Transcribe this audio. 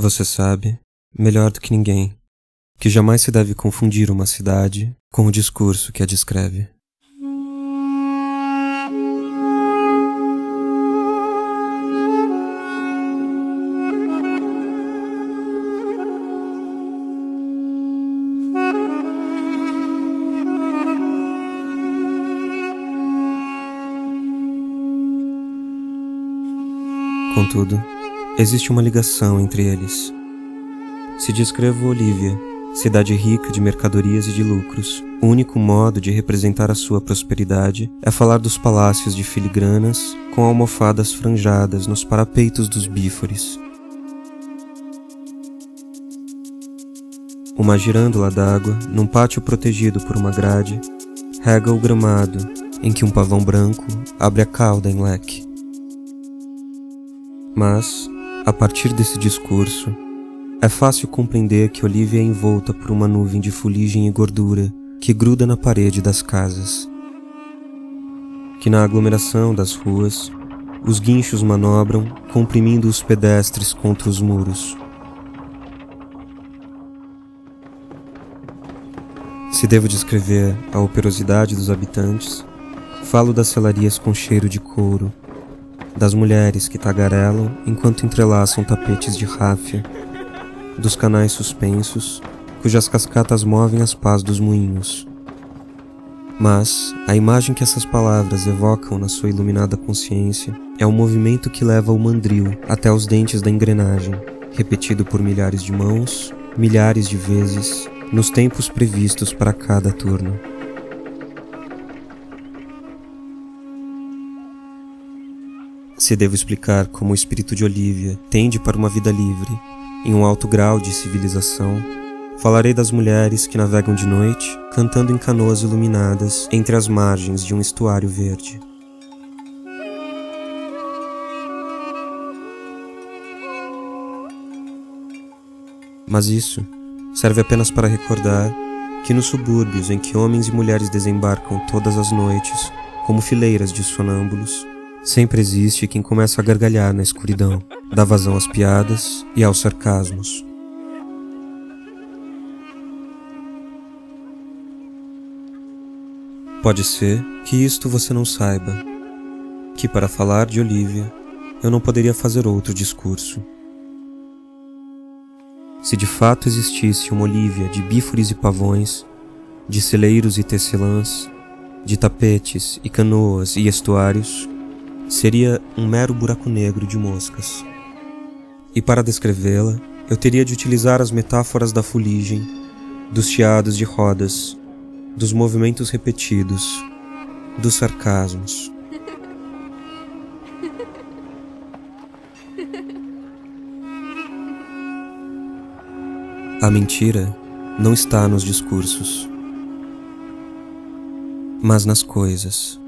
Você sabe, melhor do que ninguém, que jamais se deve confundir uma cidade com o discurso que a descreve. Contudo, existe uma ligação entre eles. Se descrevo Olívia, cidade rica de mercadorias e de lucros, o único modo de representar a sua prosperidade é falar dos palácios de filigranas com almofadas franjadas nos parapeitos dos bífores. Uma girândola d'água, num pátio protegido por uma grade, rega o gramado em que um pavão branco abre a cauda em leque. Mas, a partir desse discurso, é fácil compreender que Olivia é envolta por uma nuvem de fuligem e gordura que gruda na parede das casas. Que na aglomeração das ruas, os guinchos manobram, comprimindo os pedestres contra os muros. Se devo descrever a operosidade dos habitantes, falo das celarias com cheiro de couro, das mulheres que tagarelam enquanto entrelaçam tapetes de ráfia, dos canais suspensos, cujas cascatas movem as pás dos moinhos. Mas a imagem que essas palavras evocam na sua iluminada consciência é o movimento que leva o mandril até os dentes da engrenagem, repetido por milhares de mãos, milhares de vezes, nos tempos previstos para cada turno. Se devo explicar como o espírito de Olivia tende para uma vida livre, em um alto grau de civilização, falarei das mulheres que navegam de noite, cantando em canoas iluminadas entre as margens de um estuário verde. Mas isso serve apenas para recordar que nos subúrbios em que homens e mulheres desembarcam todas as noites, como fileiras de sonâmbulos, Sempre existe quem começa a gargalhar na escuridão, dá vazão às piadas e aos sarcasmos. Pode ser que isto você não saiba, que para falar de Olivia eu não poderia fazer outro discurso. Se de fato existisse uma Olivia de bífores e pavões, de celeiros e tecelãs, de tapetes e canoas e estuários, seria um mero buraco negro de moscas. E para descrevê-la, eu teria de utilizar as metáforas da fuligem, dos chiados de rodas, dos movimentos repetidos, dos sarcasmos. A mentira não está nos discursos, mas nas coisas.